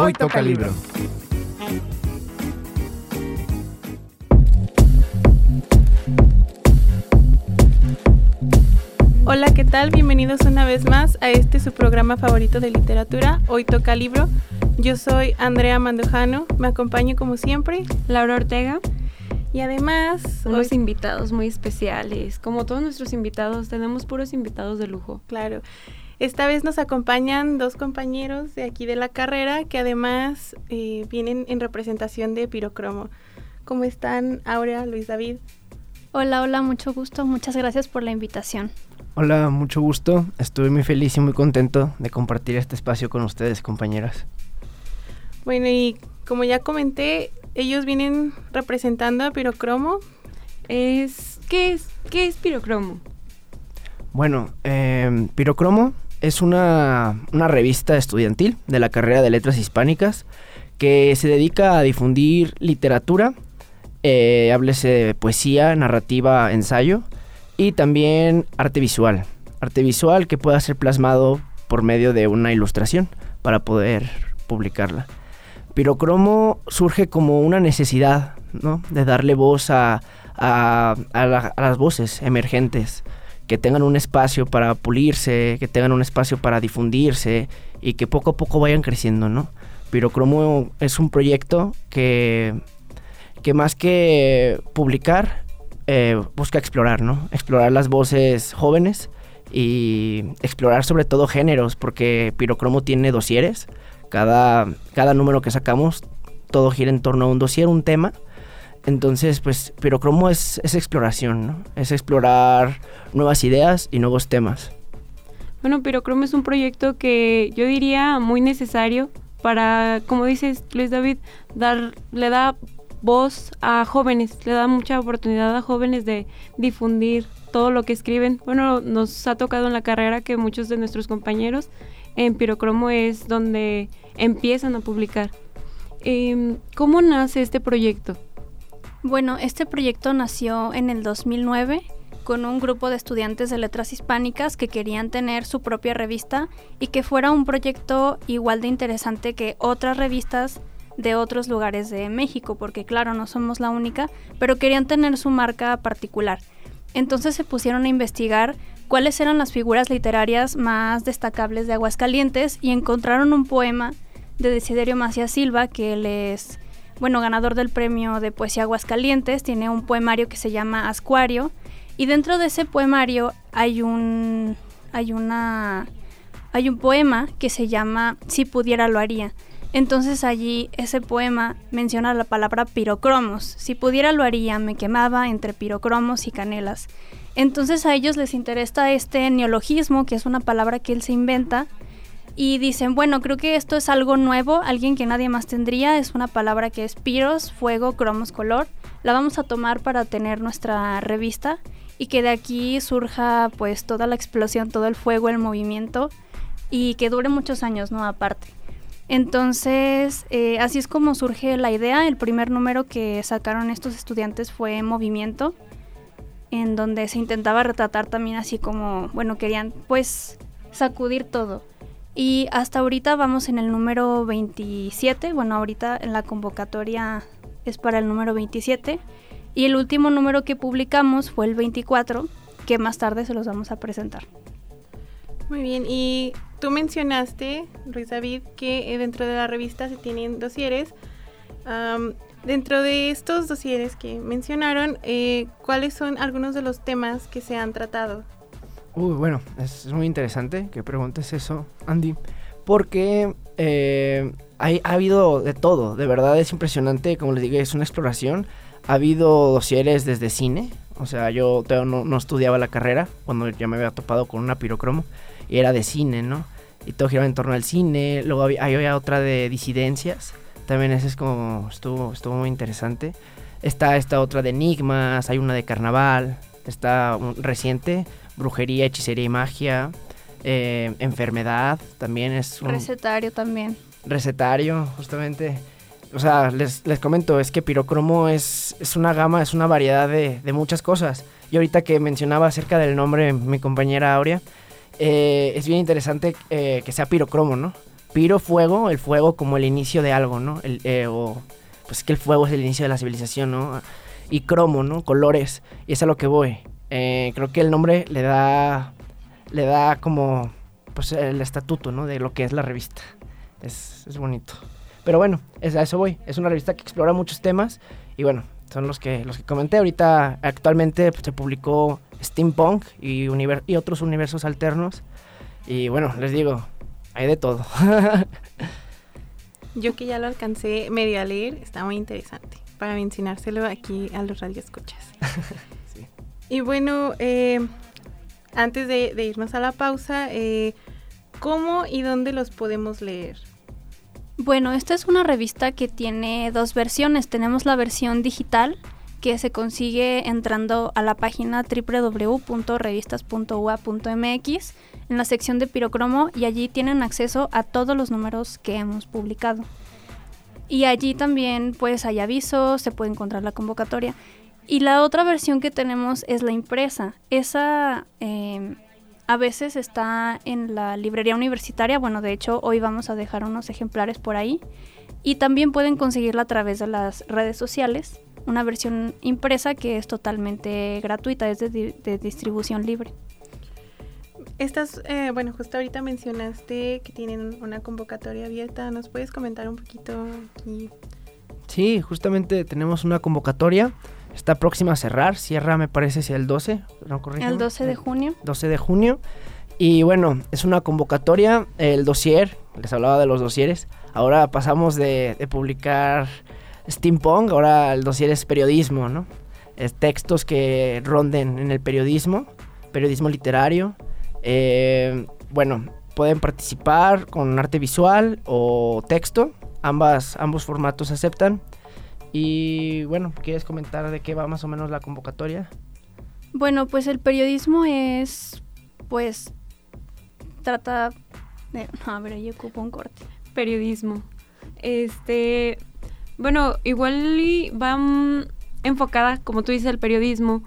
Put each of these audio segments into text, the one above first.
Hoy toca libro. Hola, ¿qué tal? Bienvenidos una vez más a este su programa favorito de literatura, Hoy toca libro. Yo soy Andrea Mandujano, me acompaño como siempre Laura Ortega y además unos invitados muy especiales. Como todos nuestros invitados, tenemos puros invitados de lujo. Claro. Esta vez nos acompañan dos compañeros de aquí de la carrera que además eh, vienen en representación de Pirocromo. ¿Cómo están, Aurea, Luis David? Hola, hola, mucho gusto. Muchas gracias por la invitación. Hola, mucho gusto. Estoy muy feliz y muy contento de compartir este espacio con ustedes, compañeras. Bueno, y como ya comenté, ellos vienen representando a Pirocromo. Es, ¿qué, es, ¿Qué es Pirocromo? Bueno, eh, Pirocromo es una, una, revista estudiantil de la carrera de letras hispánicas que se dedica a difundir literatura, eh, háblese de poesía, narrativa, ensayo y también arte visual. Arte visual que pueda ser plasmado por medio de una ilustración para poder publicarla. Pirocromo surge como una necesidad ¿no? de darle voz a, a, a, la, a las voces emergentes que tengan un espacio para pulirse, que tengan un espacio para difundirse y que poco a poco vayan creciendo, ¿no? Pirocromo es un proyecto que, que más que publicar, eh, busca explorar, ¿no? Explorar las voces jóvenes y explorar sobre todo géneros, porque Pirocromo tiene dosieres. Cada, cada número que sacamos, todo gira en torno a un dosier, un tema. Entonces, pues, Pirocromo es, es exploración, ¿no? Es explorar nuevas ideas y nuevos temas. Bueno, Pirocromo es un proyecto que yo diría muy necesario para, como dices Luis David, dar, le da voz a jóvenes, le da mucha oportunidad a jóvenes de difundir todo lo que escriben. Bueno, nos ha tocado en la carrera que muchos de nuestros compañeros en Pirocromo es donde empiezan a publicar. Eh, ¿Cómo nace este proyecto? Bueno, este proyecto nació en el 2009 con un grupo de estudiantes de letras hispánicas que querían tener su propia revista y que fuera un proyecto igual de interesante que otras revistas de otros lugares de México, porque claro, no somos la única, pero querían tener su marca particular. Entonces se pusieron a investigar cuáles eran las figuras literarias más destacables de Aguascalientes y encontraron un poema de Desiderio Macías Silva que les bueno, ganador del premio de poesía Aguascalientes, tiene un poemario que se llama Ascuario y dentro de ese poemario hay un hay una hay un poema que se llama Si pudiera lo haría. Entonces allí ese poema menciona la palabra pirocromos. Si pudiera lo haría, me quemaba entre pirocromos y canelas. Entonces a ellos les interesa este neologismo, que es una palabra que él se inventa, y dicen, bueno, creo que esto es algo nuevo, alguien que nadie más tendría, es una palabra que es piros, fuego, cromos, color. La vamos a tomar para tener nuestra revista y que de aquí surja pues toda la explosión, todo el fuego, el movimiento y que dure muchos años, ¿no? Aparte. Entonces, eh, así es como surge la idea. El primer número que sacaron estos estudiantes fue Movimiento, en donde se intentaba retratar también así como, bueno, querían pues sacudir todo. Y hasta ahorita vamos en el número 27. Bueno, ahorita en la convocatoria es para el número 27. Y el último número que publicamos fue el 24, que más tarde se los vamos a presentar. Muy bien, y tú mencionaste, Luis David, que eh, dentro de la revista se tienen dosieres. Um, dentro de estos dosieres que mencionaron, eh, ¿cuáles son algunos de los temas que se han tratado? Uy, bueno, es muy interesante que preguntes eso, Andy, porque eh, hay, ha habido de todo, de verdad es impresionante, como les digo, es una exploración. Ha habido dosieres desde cine, o sea, yo no, estudiaba la carrera cuando ya me había topado con una pirocromo y era de cine, ¿no? Y todo giraba en torno al cine, luego había, había otra de disidencias, también ese es como, estuvo, estuvo muy interesante. Está esta otra de enigmas, hay una de carnaval, está reciente, brujería, hechicería y magia, eh, enfermedad, también es un... Recetario también. Recetario, justamente. O sea, les, les comento, es que pirocromo es, es una gama, es una variedad de, de, muchas cosas. Y ahorita que mencionaba acerca del nombre mi compañera Aurea, eh, es bien interesante eh, que sea pirocromo, ¿no? Piro, fuego, el fuego como el inicio de algo, ¿no? El, eh, o, pues que el fuego es el inicio de la civilización, ¿no? Y cromo, ¿no? Colores. Y es a lo que voy. Eh, creo que el nombre le da, le da como, pues el estatuto, ¿no? De lo que es la revista. Es, es bonito. Pero bueno, es, a eso voy. Es una revista que explora muchos temas y bueno, son los que, los que comenté. Ahorita actualmente pues, se publicó Steampunk y, y otros universos alternos. Y bueno, les digo, hay de todo. Yo que ya lo alcancé medio a leer, está muy interesante para mencionárselo aquí a los radioescuchas. Y bueno, eh, antes de, de, irnos a la pausa, eh, ¿cómo y dónde los podemos leer? Bueno, esta es una revista que tiene dos versiones. Tenemos la versión digital que se consigue entrando a la página www.revistas.ua.mx en la sección de pirocromo y allí tienen acceso a todos los números que hemos publicado. Y allí también pues hay avisos, se puede encontrar la convocatoria. Y la otra versión que tenemos es la impresa. Esa eh, a veces está en la librería universitaria. Bueno, de hecho, hoy vamos a dejar unos ejemplares por ahí. Y también pueden conseguirla a través de las redes sociales. Una versión impresa que es totalmente gratuita, es de, de distribución libre. Estas, eh, bueno, justo ahorita mencionaste que tienen una convocatoria abierta. ¿Nos puedes comentar un poquito aquí? Sí, justamente tenemos una convocatoria Está próxima a cerrar, cierra me parece si el 12, ¿no El 12 de junio. 12 de junio. Y bueno, es una convocatoria, el dossier, les hablaba de los dosieres. Ahora pasamos de, publicar steampunk, ahora el dossier es periodismo, ¿no? Es textos que ronden en el periodismo, periodismo literario. Eh, bueno, pueden participar con arte visual o texto, ambas, ambos formatos aceptan. Y bueno, ¿quieres comentar de qué va más o menos la convocatoria? Bueno, pues el periodismo es, pues, trata de... No, a ver, yo ocupo un corte. Periodismo. Este, bueno, igual va enfocada, como tú dices, el periodismo,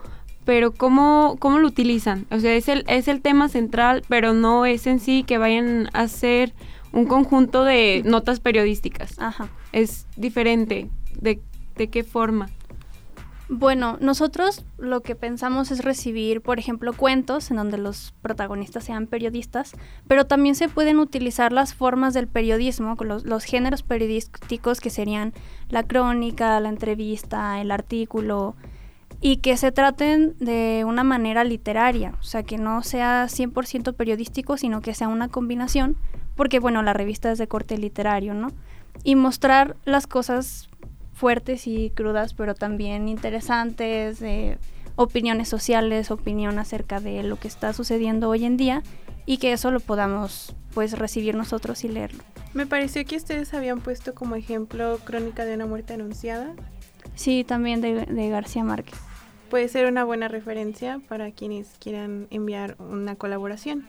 pero ¿cómo, ¿cómo lo utilizan? O sea, es el, es el tema central, pero no es en sí que vayan a hacer un conjunto de notas periodísticas. Ajá. Es diferente de ¿De qué forma? Bueno, nosotros lo que pensamos es recibir, por ejemplo, cuentos en donde los protagonistas sean periodistas, pero también se pueden utilizar las formas del periodismo, los, los géneros periodísticos que serían la crónica, la entrevista, el artículo, y que se traten de una manera literaria, o sea, que no sea 100% periodístico, sino que sea una combinación, porque bueno, la revista es de corte literario, ¿no? Y mostrar las cosas fuertes y crudas, pero también interesantes, opiniones sociales, opinión acerca de lo que está sucediendo hoy en día y que eso lo podamos pues recibir nosotros y leerlo. Me pareció que ustedes habían puesto como ejemplo Crónica de una muerte anunciada. Sí, también de, de García Márquez. Puede ser una buena referencia para quienes quieran enviar una colaboración.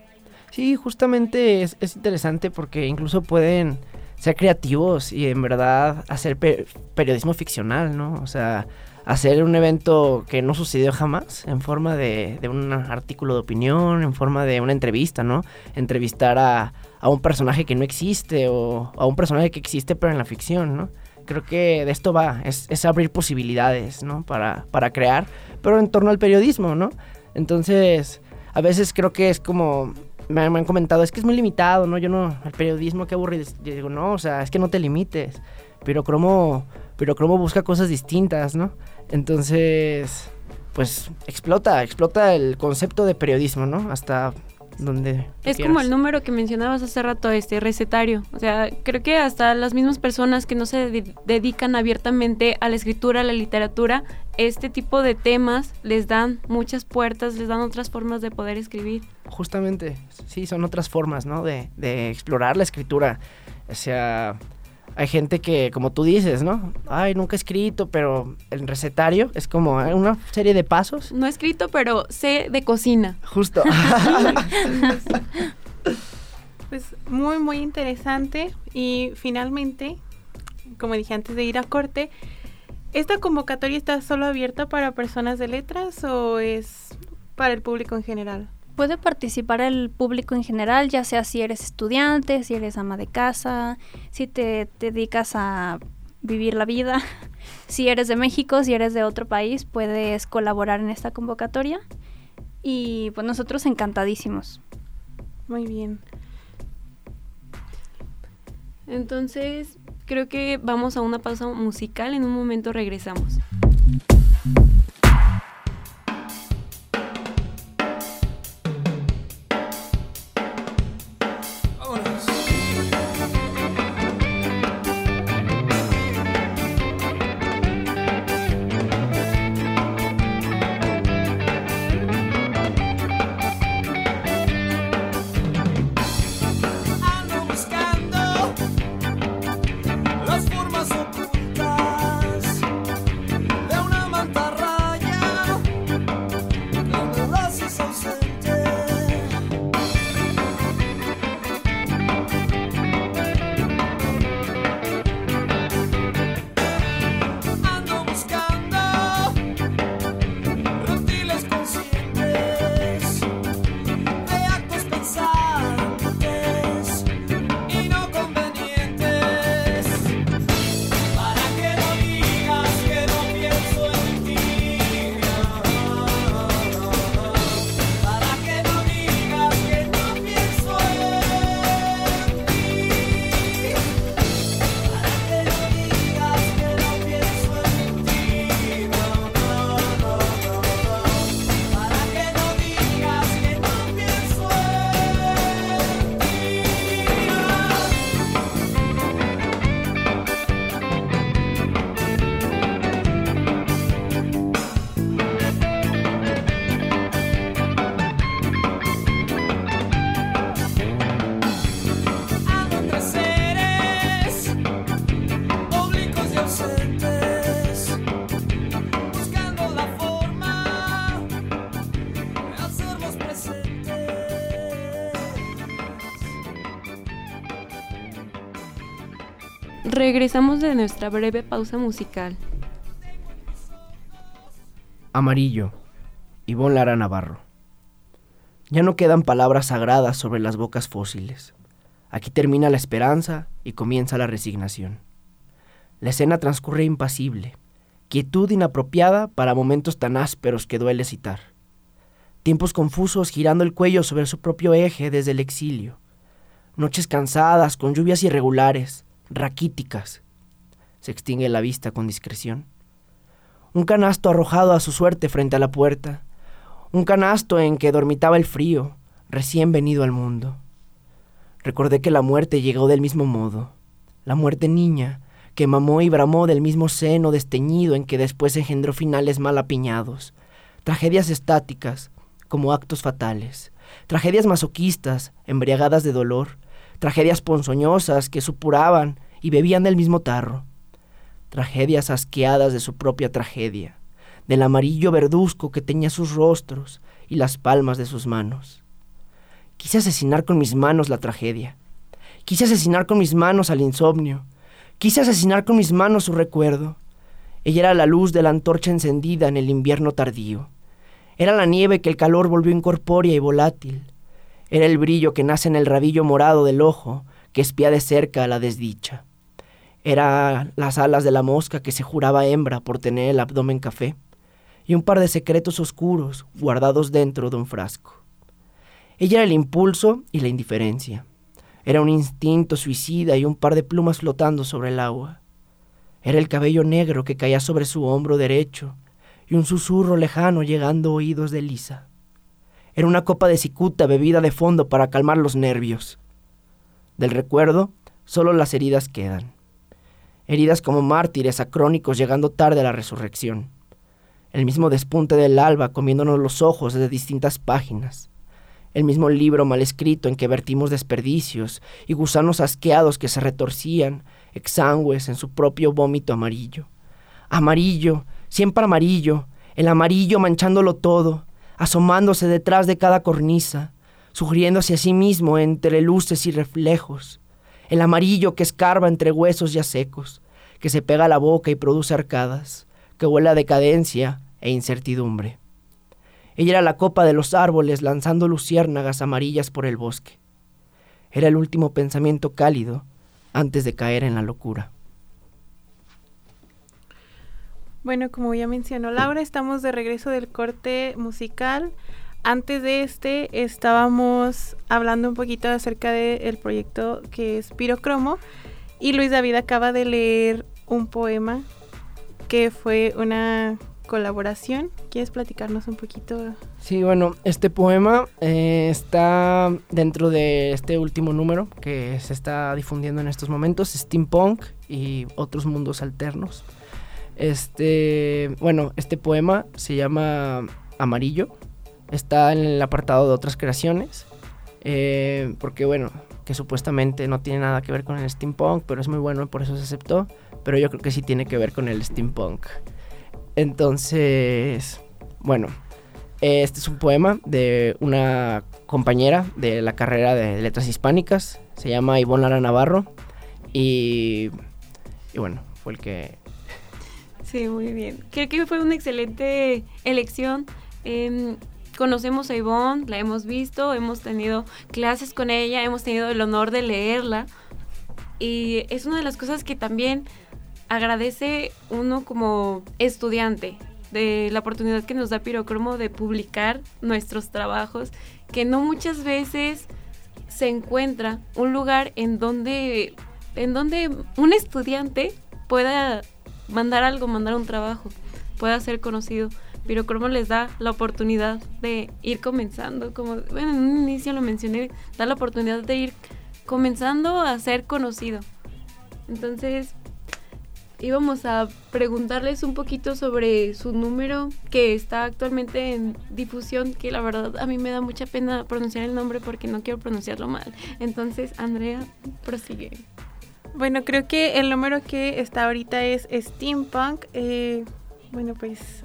Sí, justamente es, es interesante porque incluso pueden ser creativos y en verdad hacer periodismo ficcional, ¿no? O sea, hacer un evento que no sucedió jamás en forma de, un artículo de opinión, en forma de una entrevista, ¿no? Entrevistar a, un personaje que no existe o a un personaje que existe pero en la ficción, ¿no? Creo que de esto va, es, es abrir posibilidades, ¿no? Para, para crear, pero en torno al periodismo, ¿no? Entonces, a veces creo que es como me, han comentado, es que es muy limitado, ¿no? Yo no, el periodismo, qué aburrido. Yo digo, no, o sea, es que no te limites. Pero Cromo, pero Cromo busca cosas distintas, ¿no? Entonces, pues explota, explota el concepto de periodismo, ¿no? Hasta donde... Es como el número que mencionabas hace rato, este recetario. O sea, creo que hasta las mismas personas que no se dedican abiertamente a la escritura, a la literatura, este tipo de temas les dan muchas puertas, les dan otras formas de poder escribir. Justamente, sí, son otras formas, ¿no? De, de explorar la escritura. O sea, hay gente que, como tú dices, ¿no? Ay, nunca he escrito, pero el recetario es como una serie de pasos. No he escrito, pero sé de cocina. Justo. pues muy, muy interesante. Y finalmente, como dije antes de ir a corte, ¿esta convocatoria está solo abierta para personas de letras o es para el público en general? Puede participar el público en general, ya sea si eres estudiante, si eres ama de casa, si te, dedicas a vivir la vida, si eres de México, si eres de otro país, puedes colaborar en esta convocatoria. Y pues nosotros encantadísimos. Muy bien. Entonces, creo que vamos a una pausa musical. En un momento regresamos. Regresamos de nuestra breve pausa musical. Amarillo. Ivonne Lara Navarro. Ya no quedan palabras sagradas sobre las bocas fósiles. Aquí termina la esperanza y comienza la resignación. La escena transcurre impasible, quietud inapropiada para momentos tan ásperos que duele citar. Tiempos confusos girando el cuello sobre su propio eje desde el exilio. Noches cansadas con lluvias irregulares, raquíticas. Se extingue la vista con discreción. Un canasto arrojado a su suerte frente a la puerta. Un canasto en que dormitaba el frío, recién venido al mundo. Recordé que la muerte llegó del mismo modo. La muerte niña, que mamó y bramó del mismo seno desteñido en que después engendró finales mal apiñados. Tragedias estáticas, como actos fatales. Tragedias masoquistas, embriagadas de dolor, tragedias ponzoñosas que supuraban y bebían del mismo tarro, tragedias asqueadas de su propia tragedia, del amarillo verduzco que teñía sus rostros y las palmas de sus manos. Quise asesinar con mis manos la tragedia, quise asesinar con mis manos al insomnio, quise asesinar con mis manos su recuerdo. Ella era la luz de la antorcha encendida en el invierno tardío. Era la nieve que el calor volvió incorpórea y volátil. Era el brillo que nace en el rabillo morado del ojo que espía de cerca a la desdicha. Era las alas de la mosca que se juraba hembra por tener el abdomen café, y un par de secretos oscuros guardados dentro de un frasco. Ella era el impulso y la indiferencia. Era un instinto suicida y un par de plumas flotando sobre el agua. Era el cabello negro que caía sobre su hombro derecho y un susurro lejano llegando a oídos de Lisa. Era una copa de cicuta bebida de fondo para calmar los nervios. Del recuerdo, solo las heridas quedan. Heridas como mártires acrónicos llegando tarde a la resurrección. El mismo despunte del alba comiéndonos los ojos desde distintas páginas. El mismo libro mal escrito en que vertimos desperdicios y gusanos asqueados que se retorcían, exangües en su propio vómito amarillo. Amarillo, siempre amarillo, el amarillo manchándolo todo, asomándose detrás de cada cornisa, sugiriéndose a sí mismo entre luces y reflejos, el amarillo que escarba entre huesos ya secos, que se pega a la boca y produce arcadas, que huele a decadencia e incertidumbre. Ella era la copa de los árboles lanzando luciérnagas amarillas por el bosque. Era el último pensamiento cálido antes de caer en la locura. Bueno, como ya mencionó Laura, estamos de regreso del corte musical. Antes de este estábamos hablando un poquito acerca del proyecto que es Pirocromo y Luis David acaba de leer un poema que fue una colaboración. ¿Quieres platicarnos un poquito? Sí, bueno, este poema eh, está dentro de este último número que se está difundiendo en estos momentos, Steampunk y otros mundos alternos. Este, bueno, este poema se llama Amarillo. Está en el apartado de otras creaciones. Eh, porque bueno, que supuestamente no tiene nada que ver con el steampunk, pero es muy bueno y por eso se aceptó. Pero yo creo que sí tiene que ver con el steampunk. Entonces, bueno, este es un poema de una compañera de la carrera de letras hispánicas. Se llama Ivonne Lara Navarro. Y, y bueno, fue el que Sí, muy bien. Creo que fue una excelente elección. Em, conocemos a Ivonne, la hemos visto, hemos tenido clases con ella, hemos tenido el honor de leerla. Y es una de las cosas que también agradece uno como estudiante de la oportunidad que nos da Pirocromo de publicar nuestros trabajos, que no muchas veces se encuentra un lugar en donde, en donde un estudiante pueda mandar algo, mandar un trabajo, pueda ser conocido. Pero cómo les da la oportunidad de ir comenzando, como bueno, en un inicio lo mencioné, da la oportunidad de ir comenzando a ser conocido. Entonces, íbamos a preguntarles un poquito sobre su número que está actualmente en difusión, que la verdad a mí me da mucha pena pronunciar el nombre porque no quiero pronunciarlo mal. Entonces, Andrea, prosigue. Bueno, creo que el número que está ahorita es Steampunk. Eh, bueno, pues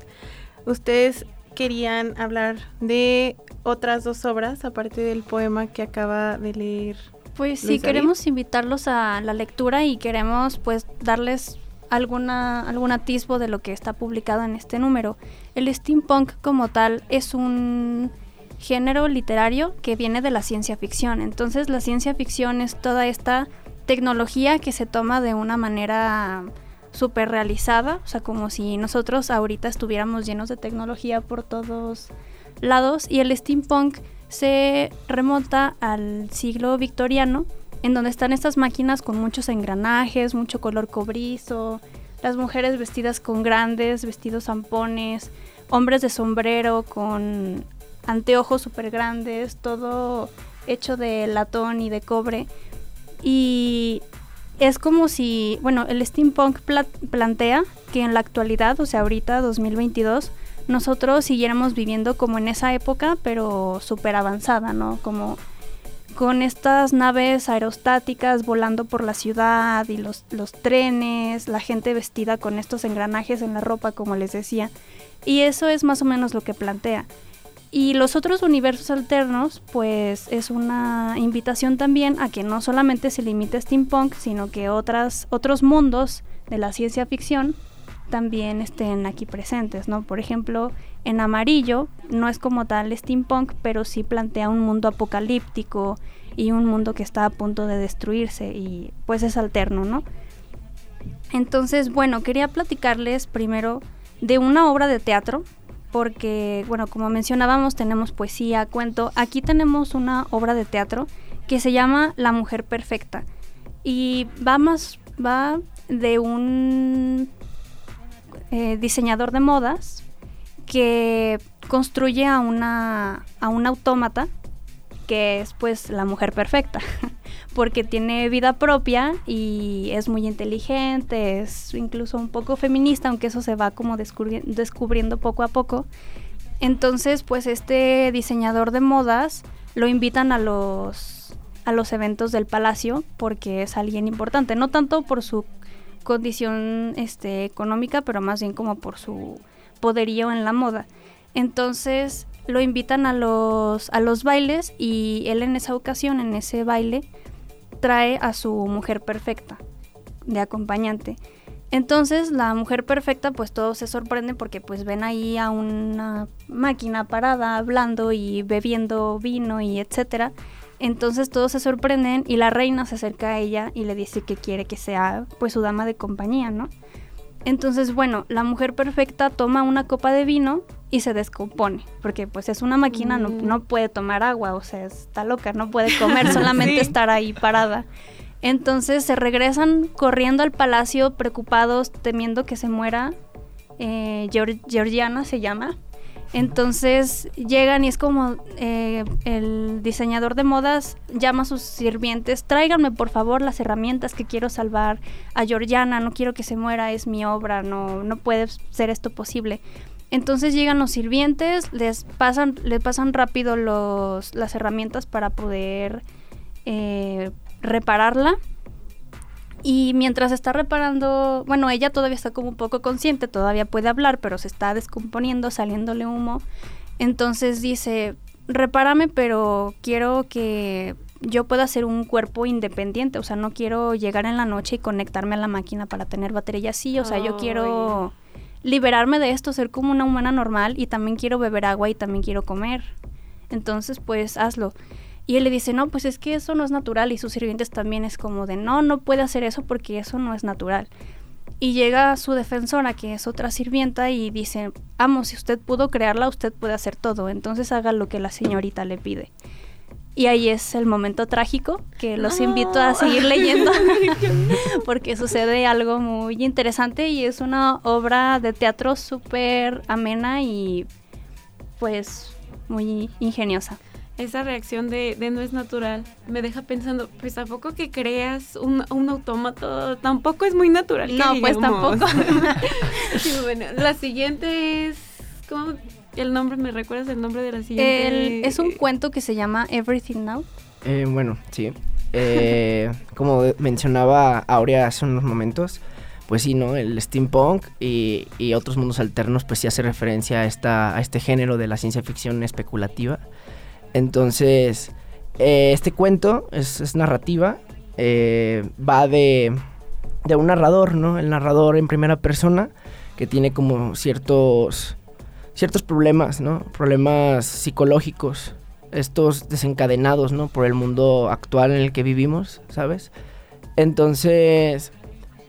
ustedes querían hablar de otras dos obras, aparte del poema que acaba de leer. Pues sí, queremos invitarlos a la lectura y queremos pues darles alguna, algún atisbo de lo que está publicado en este número. El steampunk como tal es un género literario que viene de la ciencia ficción. Entonces la ciencia ficción es toda esta tecnología que se toma de una manera súper realizada, o sea, como si nosotros ahorita estuviéramos llenos de tecnología por todos lados y el steampunk se remonta al siglo victoriano, en donde están estas máquinas con muchos engranajes, mucho color cobrizo, las mujeres vestidas con grandes vestidos zampones, hombres de sombrero con anteojos súper grandes, todo hecho de latón y de cobre. Y es como si, bueno, el steampunk plantea que en la actualidad, o sea, ahorita 2022, nosotros siguiéramos viviendo como en esa época, pero súper avanzada, ¿no? Como con estas naves aerostáticas volando por la ciudad y los, los trenes, la gente vestida con estos engranajes en la ropa, como les decía. Y eso es más o menos lo que plantea. Y los otros universos alternos, pues es una invitación también a que no solamente se limite a steampunk, sino que otras, otros mundos de la ciencia ficción también estén aquí presentes, ¿no? Por ejemplo, en amarillo no es como tal steampunk, pero sí plantea un mundo apocalíptico y un mundo que está a punto de destruirse y pues es alterno, ¿no? Entonces, bueno, quería platicarles primero de una obra de teatro porque, bueno, como mencionábamos, tenemos poesía, cuento. Aquí tenemos una obra de teatro que se llama La Mujer Perfecta. Y va más, va de un eh, diseñador de modas que construye a una, a un autómata que es pues la mujer perfecta, porque tiene vida propia y es muy inteligente, es incluso un poco feminista, aunque eso se va como descubriendo poco a poco. Entonces, pues este diseñador de modas lo invitan a los, a los eventos del palacio porque es alguien importante, no tanto por su condición este, económica, pero más bien como por su poderío en la moda. Entonces, lo invitan a los, a los bailes y él en esa ocasión, en ese baile, trae a su mujer perfecta de acompañante. Entonces la mujer perfecta pues todos se sorprenden porque pues ven ahí a una máquina parada hablando y bebiendo vino y etcétera. Entonces todos se sorprenden y la reina se acerca a ella y le dice que quiere que sea pues su dama de compañía, ¿no? Entonces, bueno, la mujer perfecta toma una copa de vino y se descompone, porque pues es una máquina, no, no, puede tomar agua, o sea, está loca, no puede comer, solamente estar ahí parada. Entonces se regresan corriendo al palacio preocupados, temiendo que se muera. Eh, Georgiana se llama. Entonces llegan y es como eh, el diseñador de modas llama a sus sirvientes, tráiganme por favor las herramientas que quiero salvar a Georgiana, no quiero que se muera, es mi obra, no, no puede ser esto posible. Entonces llegan los sirvientes, les pasan, les pasan rápido los, las herramientas para poder eh, repararla. Y mientras está reparando, bueno, ella todavía está como un poco consciente, todavía puede hablar, pero se está descomponiendo, saliéndole humo. Entonces dice, repárame, pero quiero que yo pueda ser un cuerpo independiente, o sea, no quiero llegar en la noche y conectarme a la máquina para tener batería así, o sea, yo quiero liberarme de esto, ser como una humana normal y también quiero beber agua y también quiero comer. Entonces, pues hazlo. Y él le dice, no, pues es que eso no es natural. Y sus sirvientes también es como de, no, no puede hacer eso porque eso no es natural. Y llega su defensora, que es otra sirvienta, y dice, amo, si usted pudo crearla, usted puede hacer todo. Entonces haga lo que la señorita le pide. Y ahí es el momento trágico que los invito a seguir leyendo porque sucede algo muy interesante y es una obra de teatro súper amena y pues muy ingeniosa esa reacción de, no es natural me deja pensando, pues tampoco que creas un, un autómato, tampoco es muy natural. No, pues tampoco. bueno, la siguiente es, ¿cómo el nombre? ¿Me recuerdas el nombre de la siguiente? es un cuento que se llama Everything Now. Eh, bueno, sí. Eh, como mencionaba Aurea hace unos momentos, pues sí, ¿no? El steampunk y, y, otros mundos alternos, pues sí hace referencia a, esta, a este género de la ciencia ficción especulativa. Entonces, eh, este cuento es, narrativa, eh, va de, de, un narrador, ¿no? El narrador en primera persona que tiene como ciertos, ciertos problemas, ¿no? Problemas psicológicos, estos desencadenados, ¿no? Por el mundo actual en el que vivimos, ¿sabes? Entonces,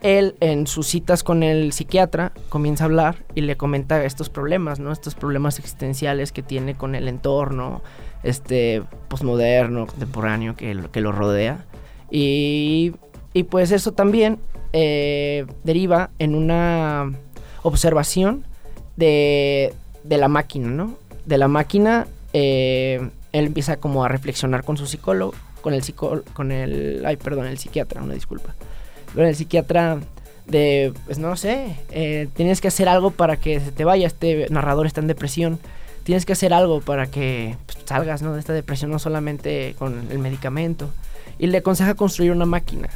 él en sus citas con el psiquiatra comienza a hablar y le comenta estos problemas, ¿no? Estos problemas existenciales que tiene con el entorno, este posmoderno, contemporáneo que, que lo rodea. Y, y pues eso también eh, deriva en una observación de, de, la máquina, ¿no? De la máquina, eh, él empieza como a reflexionar con su psicólogo, con el psicólogo, con el, ay, perdón, el psiquiatra, una disculpa. Con el psiquiatra de, pues no sé, eh, tienes que hacer algo para que se te vaya, este narrador está en depresión tienes que hacer algo para que pues, salgas de esta depresión, no solamente con el medicamento. Y le aconseja construir una máquina.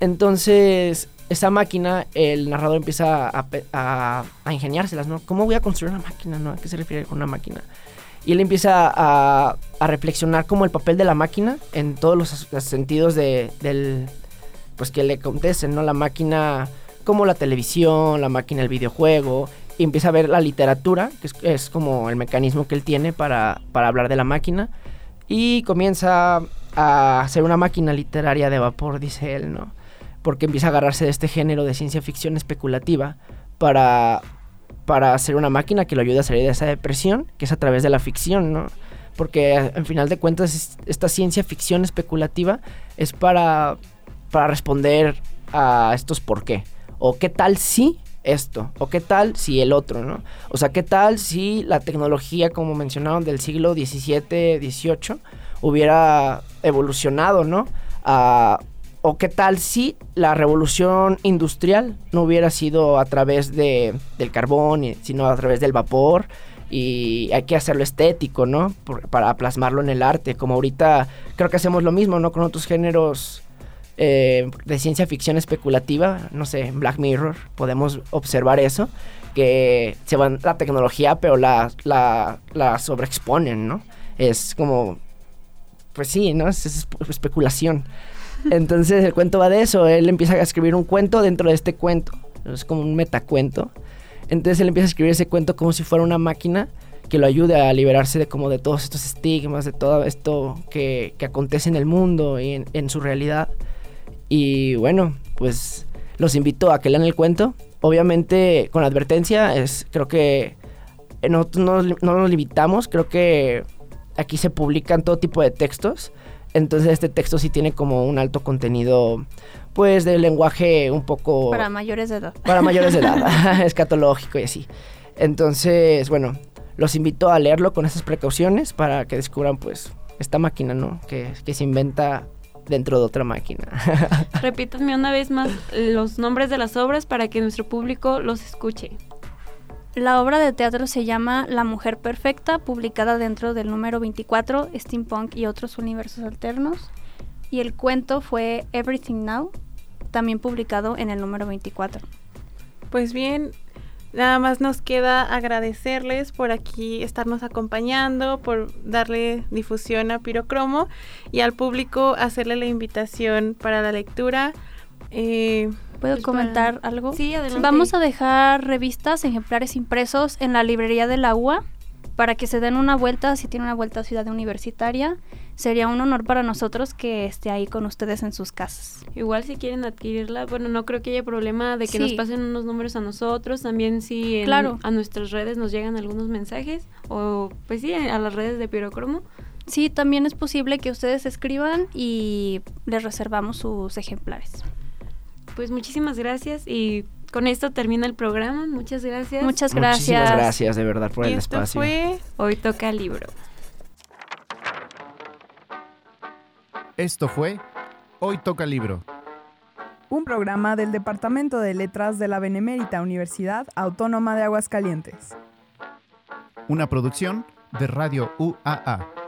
Entonces, esa máquina, el narrador empieza a, a, ingeniárselas, ¿no? ¿Cómo voy a construir una máquina, no? ¿A qué se refiere con una máquina? Y él empieza a, a reflexionar como el papel de la máquina en todos los, sentidos de, del, pues que le acontecen, ¿no? La máquina como la televisión, la máquina el videojuego, y empieza a ver la literatura, que es, como el mecanismo que él tiene para, hablar de la máquina, y comienza a hacer una máquina literaria de vapor, dice él, ¿no? Porque empieza a agarrarse de este género de ciencia ficción especulativa para, para hacer una máquina que lo ayude a salir de esa depresión, que es a través de la ficción, ¿no? Porque en final de cuentas esta ciencia ficción especulativa es para, para responder a estos por qué. O qué tal si esto? ¿O qué tal si el otro, no? O sea, ¿qué tal si la tecnología, como mencionaron, del siglo XVII, XVIII, hubiera evolucionado, ¿no? ¿O qué tal si la revolución industrial no hubiera sido a través de, del carbón, sino a través del vapor? Y hay que hacerlo estético, ¿no? para plasmarlo en el arte. Como ahorita creo que hacemos lo mismo, ¿no? Con otros géneros eh, de ciencia ficción especulativa, no sé, en Black Mirror podemos observar eso, que se van la tecnología pero la, la, la sobreexponen, ¿no? Es como, pues sí, ¿no? Es, especulación. Entonces el cuento va de eso, él empieza a escribir un cuento dentro de este cuento. es como un metacuento. Entonces él empieza a escribir ese cuento como si fuera una máquina que lo ayude a liberarse de como de todos estos estigmas, de todo esto que, que acontece en el mundo y en, en, su realidad. Y bueno, pues los invito a que lean el cuento. Obviamente con advertencia, es, creo que no, no, no nos limitamos, creo que aquí se publican todo tipo de textos. Entonces este texto sí tiene como un alto contenido, pues, de lenguaje un poco... Para mayores de edad. Para mayores de edad, escatológico y así. Entonces, bueno, los invito a leerlo con esas precauciones para que descubran, pues, esta máquina, ¿no? Que, que se inventa dentro de otra máquina. Repítanme una vez más los nombres de las obras para que nuestro público los escuche. La obra de teatro se llama La Mujer Perfecta, publicada dentro del número 24, Steampunk y otros universos alternos. Y el cuento fue Everything Now, también publicado en el número 24. Pues bien, nada más nos queda agradecerles por aquí estarnos acompañando, por darle difusión a Pirocromo y al público hacerle la invitación para la lectura. Eh, ¿Puedo pues comentar algo? Sí, adelante. Vamos a dejar revistas, ejemplares impresos en la librería del agua para que se den una vuelta, si tiene una vuelta a Ciudad Universitaria. Sería un honor para nosotros que esté ahí con ustedes en sus casas. Igual si quieren adquirirla, bueno, no creo que haya problema de que sí. nos pasen unos números a nosotros, también si en, claro. a nuestras redes nos llegan algunos mensajes o pues sí, a las redes de Pirocromo. Sí, también es posible que ustedes escriban y les reservamos sus ejemplares pues muchísimas gracias y con esto termina el programa. Muchas gracias. Muchas gracias. Muchísimas gracias de verdad por y el esto espacio. Fue Hoy toca libro. Esto fue Hoy toca libro. Un programa del Departamento de Letras de la Benemérita Universidad Autónoma de Aguascalientes. Una producción de Radio UAA.